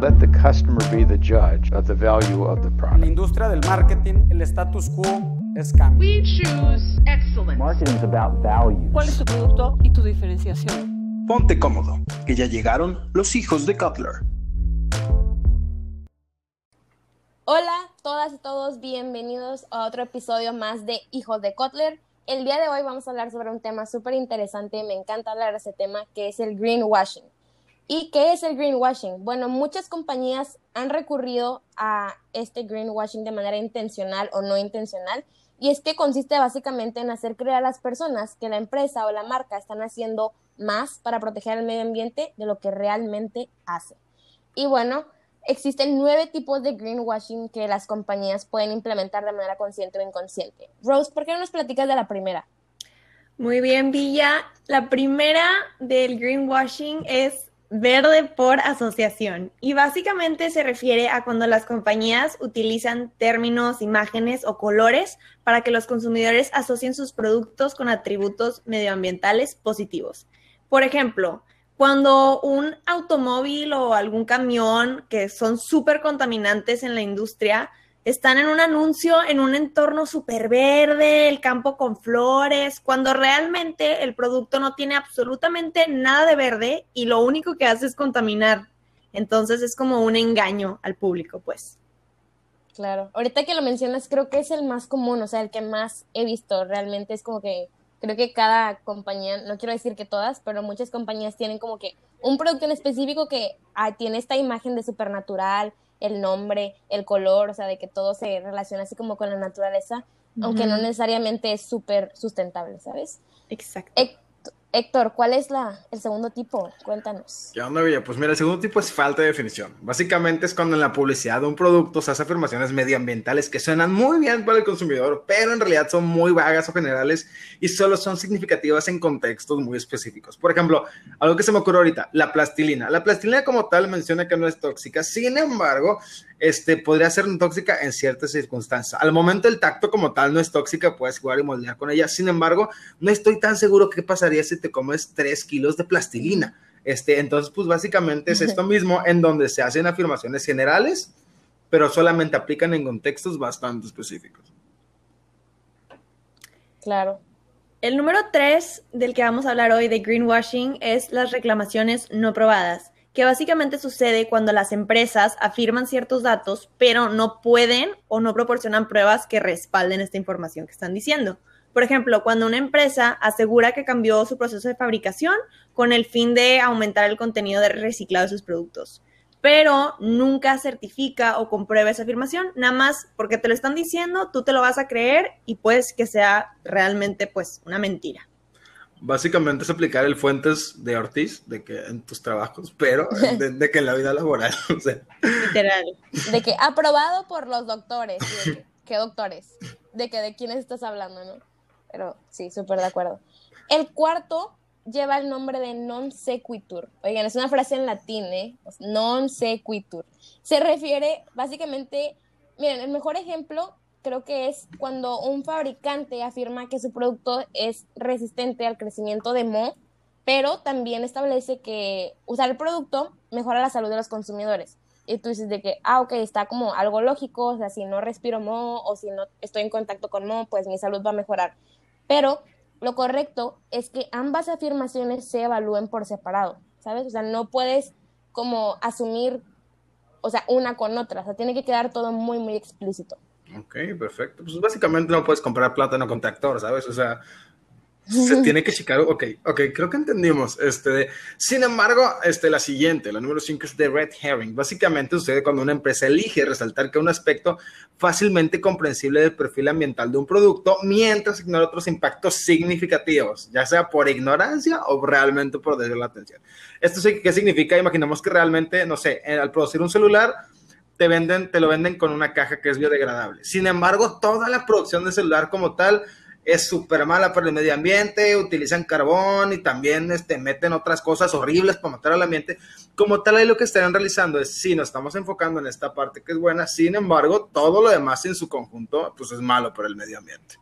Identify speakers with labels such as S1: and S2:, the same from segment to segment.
S1: Let the customer be the judge of the value of the
S2: En la
S1: product.
S2: industria del marketing, el status quo es cambio.
S3: We choose excellence.
S1: Marketing is about value.
S4: ¿Cuál es tu producto y tu diferenciación?
S5: Ponte cómodo, que ya llegaron los hijos de Cutler.
S6: Hola, todas y todos, bienvenidos a otro episodio más de Hijos de Kotler. El día de hoy vamos a hablar sobre un tema súper interesante, me encanta hablar de ese tema, que es el greenwashing. ¿Y qué es el greenwashing? Bueno, muchas compañías han recurrido a este greenwashing de manera intencional o no intencional, y es que consiste básicamente en hacer creer a las personas que la empresa o la marca están haciendo más para proteger el medio ambiente de lo que realmente hace. Y bueno, existen nueve tipos de greenwashing que las compañías pueden implementar de manera consciente o inconsciente. Rose, ¿por qué no nos platicas de la primera?
S7: Muy bien, Villa. La primera del greenwashing es verde por asociación y básicamente se refiere a cuando las compañías utilizan términos, imágenes o colores para que los consumidores asocien sus productos con atributos medioambientales positivos. Por ejemplo, cuando un automóvil o algún camión que son súper contaminantes en la industria están en un anuncio en un entorno súper verde, el campo con flores, cuando realmente el producto no tiene absolutamente nada de verde y lo único que hace es contaminar. Entonces es como un engaño al público, pues.
S6: Claro, ahorita que lo mencionas creo que es el más común, o sea, el que más he visto realmente es como que creo que cada compañía, no quiero decir que todas, pero muchas compañías tienen como que un producto en específico que ah, tiene esta imagen de supernatural, el nombre, el color, o sea, de que todo se relaciona así como con la naturaleza, aunque no necesariamente es súper sustentable, ¿sabes?
S7: Exacto.
S6: Héct- Héctor, ¿cuál es la, el segundo tipo? Cuéntanos.
S8: ¿Qué onda, Villa? Pues mira, el segundo tipo es falta de definición. Básicamente es cuando en la publicidad de un producto se hace afirmaciones medioambientales que suenan muy bien para el consumidor, pero en realidad son muy vagas o generales y solo son significativas en contextos muy específicos. Por ejemplo, algo que se me ocurre ahorita, la plastilina. La plastilina como tal menciona que no es tóxica, sin embargo, este, podría ser tóxica en ciertas circunstancias. Al momento el tacto como tal no es tóxica, puedes jugar y moldear con ella. Sin embargo, no estoy tan seguro qué pasaría si te comes 3 kilos de plastilina. Este, entonces, pues básicamente es esto mismo en donde se hacen afirmaciones generales, pero solamente aplican en contextos bastante específicos.
S6: Claro.
S7: El número tres del que vamos a hablar hoy de greenwashing es las reclamaciones no probadas, que básicamente sucede cuando las empresas afirman ciertos datos, pero no pueden o no proporcionan pruebas que respalden esta información que están diciendo. Por ejemplo, cuando una empresa asegura que cambió su proceso de fabricación con el fin de aumentar el contenido de reciclado de sus productos, pero nunca certifica o comprueba esa afirmación, nada más porque te lo están diciendo, tú te lo vas a creer y puedes que sea realmente pues una mentira.
S8: Básicamente es aplicar el fuentes de Ortiz, de que en tus trabajos, pero de, de que en la vida laboral, o sea,
S7: Literal.
S6: De que aprobado por los doctores. y de que, ¿Qué doctores? De que de quiénes estás hablando, ¿no? Pero sí, súper de acuerdo. El cuarto lleva el nombre de non sequitur. Oigan, es una frase en latín, ¿eh? Non sequitur. Se refiere básicamente, miren, el mejor ejemplo creo que es cuando un fabricante afirma que su producto es resistente al crecimiento de moho, pero también establece que usar el producto mejora la salud de los consumidores. Y tú dices de que, ah, ok, está como algo lógico, o sea, si no respiro moho o si no estoy en contacto con moho, pues mi salud va a mejorar. Pero lo correcto es que ambas afirmaciones se evalúen por separado, ¿sabes? O sea, no puedes como asumir, o sea, una con otra, o sea, tiene que quedar todo muy, muy explícito.
S8: ok, perfecto. Pues básicamente no puedes comprar plátano con tractor, ¿sabes? O sea, se tiene que checar, ok, ok, creo que entendimos. Este, sin embargo, este, la siguiente, la número 5 es de red herring. Básicamente sucede cuando una empresa elige resaltar que un aspecto fácilmente comprensible del perfil ambiental de un producto, mientras ignora otros impactos significativos, ya sea por ignorancia o realmente por desviar la atención. ¿Esto sí- qué significa? Imaginemos que realmente, no sé, eh, al producir un celular, te venden, te lo venden con una caja que es biodegradable. Sin embargo, toda la producción de celular como tal es súper mala para el medio ambiente, utilizan carbón y también este, meten otras cosas horribles para matar al ambiente. Como tal, ahí lo que estarían realizando es, sí, nos estamos enfocando en esta parte que es buena, sin embargo, todo lo demás en su conjunto, pues es malo para el medio ambiente.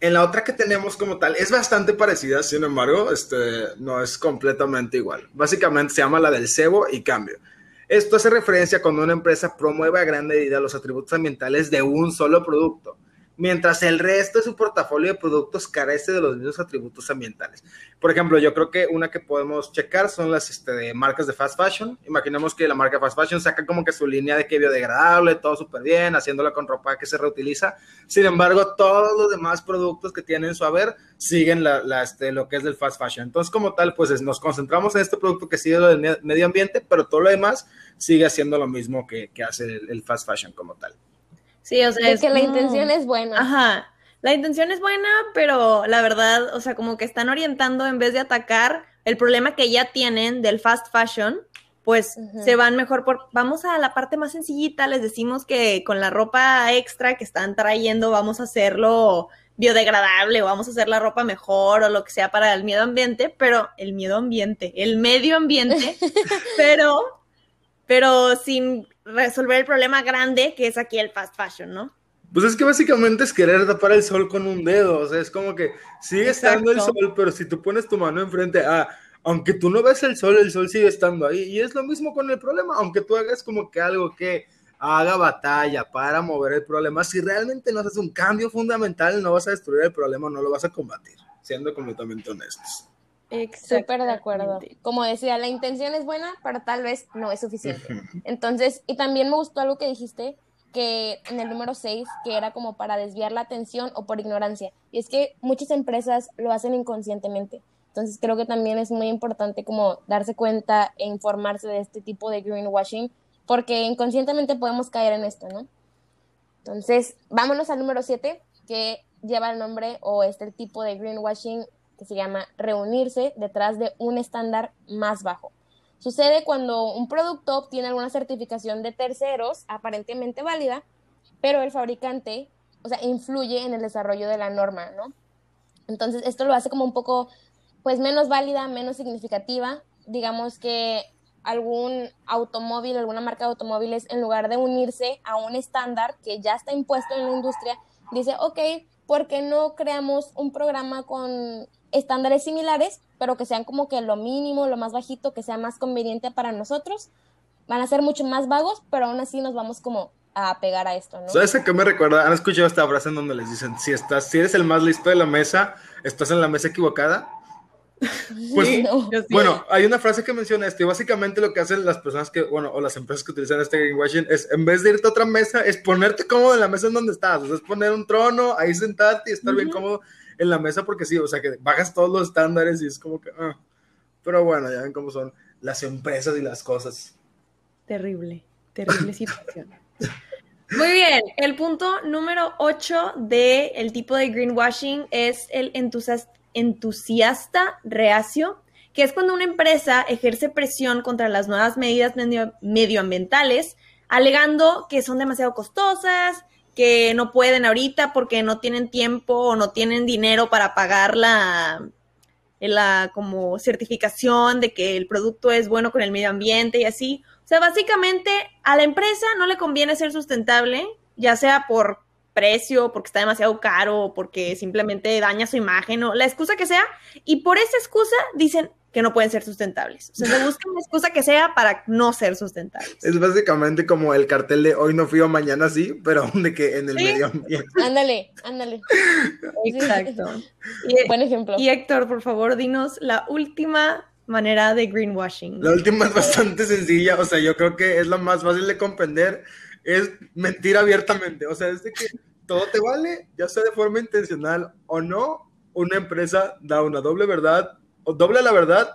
S8: En la otra que tenemos como tal es bastante parecida, sin embargo, este, no es completamente igual. Básicamente se llama la del cebo y cambio. Esto hace referencia cuando una empresa promueve a gran medida los atributos ambientales de un solo producto mientras el resto de su portafolio de productos carece de los mismos atributos ambientales. Por ejemplo, yo creo que una que podemos checar son las este, marcas de fast fashion. Imaginemos que la marca fast fashion saca como que su línea de que biodegradable, todo súper bien, haciéndola con ropa que se reutiliza. Sin embargo, todos los demás productos que tienen su haber siguen la, este, lo que es del fast fashion. Entonces, como tal, pues nos concentramos en este producto que sigue lo del medio ambiente, pero todo lo demás sigue haciendo lo mismo que, hace el fast fashion como tal.
S7: Sí, o sea,
S6: es que la intención es buena.
S7: Ajá. La intención es buena, pero la verdad, o sea, como que están orientando en vez de atacar el problema que ya tienen del fast fashion, pues se van mejor por, vamos a la parte más sencillita, les decimos que con la ropa extra que están trayendo vamos a hacerlo biodegradable o vamos a hacer la ropa mejor o lo que sea para el medio ambiente, pero el miedo ambiente, el medio ambiente, pero, pero sin resolver el problema grande que es aquí el fast fashion, ¿no?
S8: Pues es que básicamente es querer tapar el sol con un dedo, o sea, es como que sigue estando el sol, pero si tú pones tu mano enfrente, ah, aunque tú no ves el sol, el sol sigue estando ahí. Y es lo mismo con el problema, aunque tú hagas como que algo que haga batalla para mover el problema, si realmente no haces un cambio fundamental, no vas a destruir el problema, no lo vas a combatir, siendo completamente honestos.
S6: Súper de acuerdo. Como decía, la intención es buena, pero tal vez no es suficiente. Entonces, y también me gustó algo que dijiste, que en el número 6, que era como para desviar la atención o por ignorancia. Y es que muchas empresas lo hacen inconscientemente. Entonces, creo que también es muy importante como darse cuenta e informarse de este tipo de greenwashing, porque inconscientemente podemos caer en esto, ¿no? Entonces, vámonos al número 7, que lleva el nombre o este tipo de greenwashing que se llama reunirse detrás de un estándar más bajo. Sucede cuando un producto obtiene alguna certificación de terceros aparentemente válida, pero el fabricante, o sea, influye en el desarrollo de la norma, ¿no? Entonces, esto lo hace como un poco, pues, menos válida, menos significativa. Digamos que algún automóvil, alguna marca de automóviles, en lugar de unirse a un estándar que ya está impuesto en la industria, dice, ok, ¿por qué no creamos un programa con estándares similares, pero que sean como que lo mínimo, lo más bajito, que sea más conveniente para nosotros. Van a ser mucho más vagos, pero aún así nos vamos como a pegar a esto, ¿no?
S8: ¿Sabes a qué me recuerda? ¿Han escuchado esta frase en donde les dicen, si estás, si eres el más listo de la mesa, estás en la mesa equivocada? Pues, bueno, hay una frase que menciona esto y básicamente lo que hacen las personas que, bueno, o las empresas que utilizan este greenwashing es, en vez de irte a otra mesa, es ponerte cómodo en la mesa en donde estás, o sea, es poner un trono, ahí sentarte y estar bien cómodo en la mesa porque sí, o sea, que bajas todos los estándares y es como que, ah. pero bueno, ya ven cómo son las empresas y las cosas.
S7: Terrible, terrible situación. Muy bien, el punto número 8 del el tipo de greenwashing es el entusiasta reacio, que es cuando una empresa ejerce presión contra las nuevas medidas medioambientales, alegando que son demasiado costosas, que no pueden ahorita porque no tienen tiempo o no tienen dinero para pagar la, la como certificación de que el producto es bueno con el medio ambiente y así. O sea, básicamente a la empresa no le conviene ser sustentable, ya sea por precio, porque está demasiado caro, porque simplemente daña su imagen o la excusa que sea, y por esa excusa dicen, que no pueden ser sustentables. O sea, se busca una excusa que sea para no ser sustentables.
S8: Es básicamente como el cartel de hoy no fui o mañana sí, pero de que en el medio ambiente.
S6: Ándale, ándale.
S7: Exacto.
S6: Buen ejemplo.
S7: Y Héctor, por favor, dinos la última manera de greenwashing.
S8: La última es bastante sencilla, o sea, yo creo que es la más fácil de comprender, es mentir abiertamente, o sea, es de que todo te vale, ya sea de forma intencional o no, una empresa da una doble verdad o doble la verdad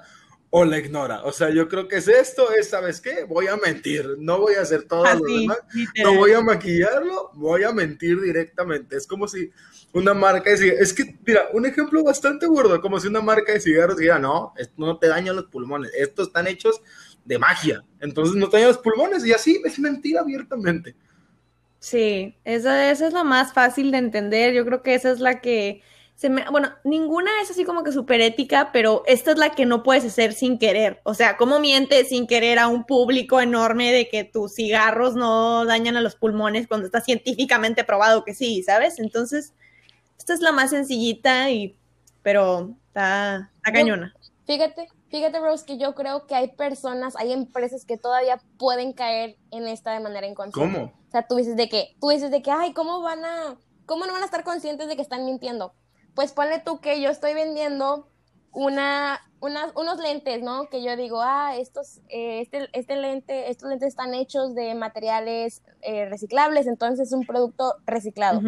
S8: o la ignora. O sea, yo creo que es esto, es, ¿sabes qué? Voy a mentir, no voy a hacer todo lo demás, no voy a maquillarlo, voy a mentir directamente. Es como si una marca de cigarros, es que, mira, un ejemplo bastante burdo, como si una marca de cigarros dijera, no, esto no te daña los pulmones, estos están hechos de magia, entonces no te dañan los pulmones y así es mentir abiertamente.
S7: Sí, esa, esa es la más fácil de entender, yo creo que esa es la que bueno, ninguna es así como que súper ética, pero esta es la que no puedes hacer sin querer. O sea, ¿cómo mientes sin querer a un público enorme de que tus cigarros no dañan a los pulmones cuando está científicamente probado que sí, ¿sabes? Entonces, esta es la más sencillita y, pero está, cañona.
S6: Fíjate fíjate, Rose, que yo creo que hay personas, hay empresas que todavía pueden caer en esta de manera inconsciente.
S8: ¿Cómo?
S6: O sea, tú dices de que, tú dices de que, ay, ¿cómo van a, cómo no van a estar conscientes de que están mintiendo? Pues ponle tú que yo estoy vendiendo una, unas, unos lentes, ¿no? Que yo digo, ah, estos, eh, este, este lente, estos lentes están hechos de materiales eh, reciclables, entonces es un producto reciclado.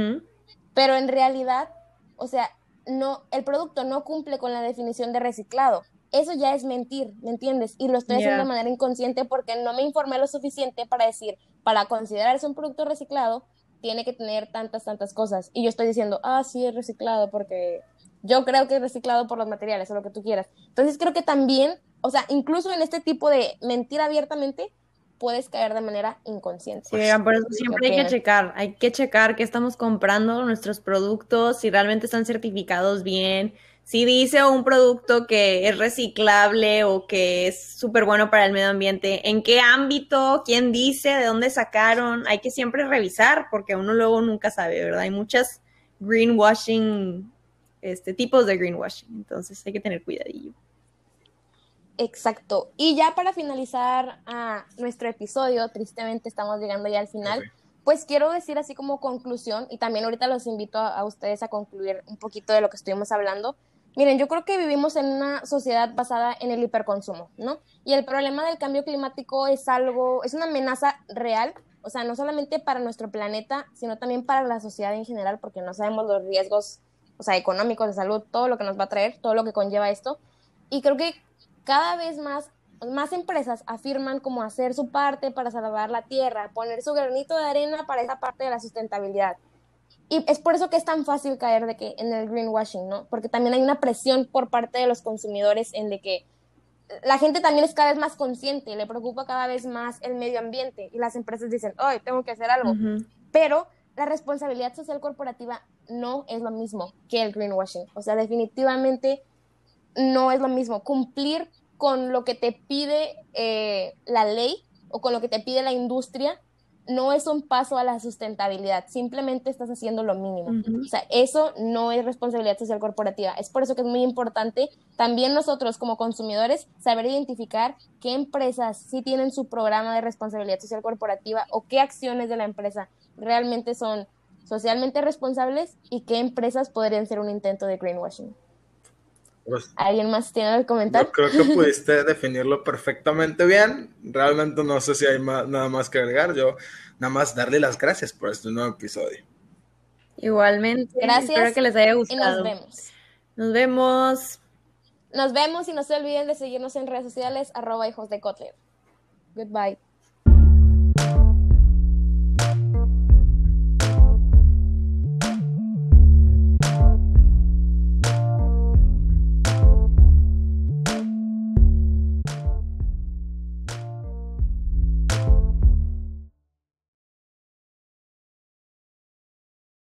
S6: Pero en realidad, o sea, no, el producto no cumple con la definición de reciclado. Eso ya es mentir, ¿me entiendes? Y lo estoy haciendo de manera inconsciente porque no me informé lo suficiente para decir, para considerarse un producto reciclado, tiene que tener tantas, tantas cosas. Y yo estoy diciendo, ah, sí, es reciclado porque yo creo que es reciclado por los materiales o lo que tú quieras. Entonces creo que también, o sea, incluso en este tipo de mentir abiertamente, puedes caer de manera inconsciente.
S7: Sí, por eso siempre hay que checar, hay que checar qué estamos comprando, nuestros productos, si realmente están certificados bien, si dice un producto que es reciclable o que es súper bueno para el medio ambiente, en qué ámbito, quién dice, de dónde sacaron, hay que siempre revisar porque uno luego nunca sabe, ¿verdad? Hay muchas greenwashing, este, tipos de greenwashing, entonces hay que tener cuidadillo.
S6: Exacto. Y ya para finalizar ah, nuestro episodio, tristemente estamos llegando ya al final, pues quiero decir así como conclusión, y también ahorita los invito a, a ustedes a concluir un poquito de lo que estuvimos hablando. Miren, yo creo que vivimos en una sociedad basada en el hiperconsumo, ¿no? Y el problema del cambio climático es algo, es una amenaza real, o sea, no solamente para nuestro planeta, sino también para la sociedad en general, porque no sabemos los riesgos, o sea, económicos, de salud, todo lo que nos va a traer, todo lo que conlleva esto. Y creo que cada vez más, más empresas afirman como hacer su parte para salvar la tierra, poner su granito de arena para esa parte de la sustentabilidad. Y es por eso que es tan fácil caer de que en el greenwashing, ¿no? Porque también hay una presión por parte de los consumidores en de que la gente también es cada vez más consciente, le preocupa cada vez más el medio ambiente y las empresas dicen, hoy tengo que hacer algo. Pero la responsabilidad social corporativa no es lo mismo que el greenwashing. O sea, definitivamente no es lo mismo. Cumplir con lo que te pide eh, la ley o con lo que te pide la industria no es un paso a la sustentabilidad. Simplemente estás haciendo lo mínimo. O sea, eso no es responsabilidad social corporativa. Es por eso que es muy importante también nosotros como consumidores saber identificar qué empresas sí tienen su programa de responsabilidad social corporativa o qué acciones de la empresa realmente son socialmente responsables y qué empresas podrían ser un intento de greenwashing.
S8: Pues,
S6: ¿Alguien más tiene algo que comentar?
S8: yo creo que pudiste definirlo perfectamente bien. Realmente no sé si hay ma- nada más que agregar. Yo nada más darle las gracias por este nuevo episodio.
S7: Igualmente,
S6: Gracias
S7: espero que les haya
S6: Y
S7: gustado.
S6: nos vemos.
S7: Nos vemos.
S6: Nos vemos y no se olviden de seguirnos en redes sociales, arroba hijos de Kotler. Goodbye.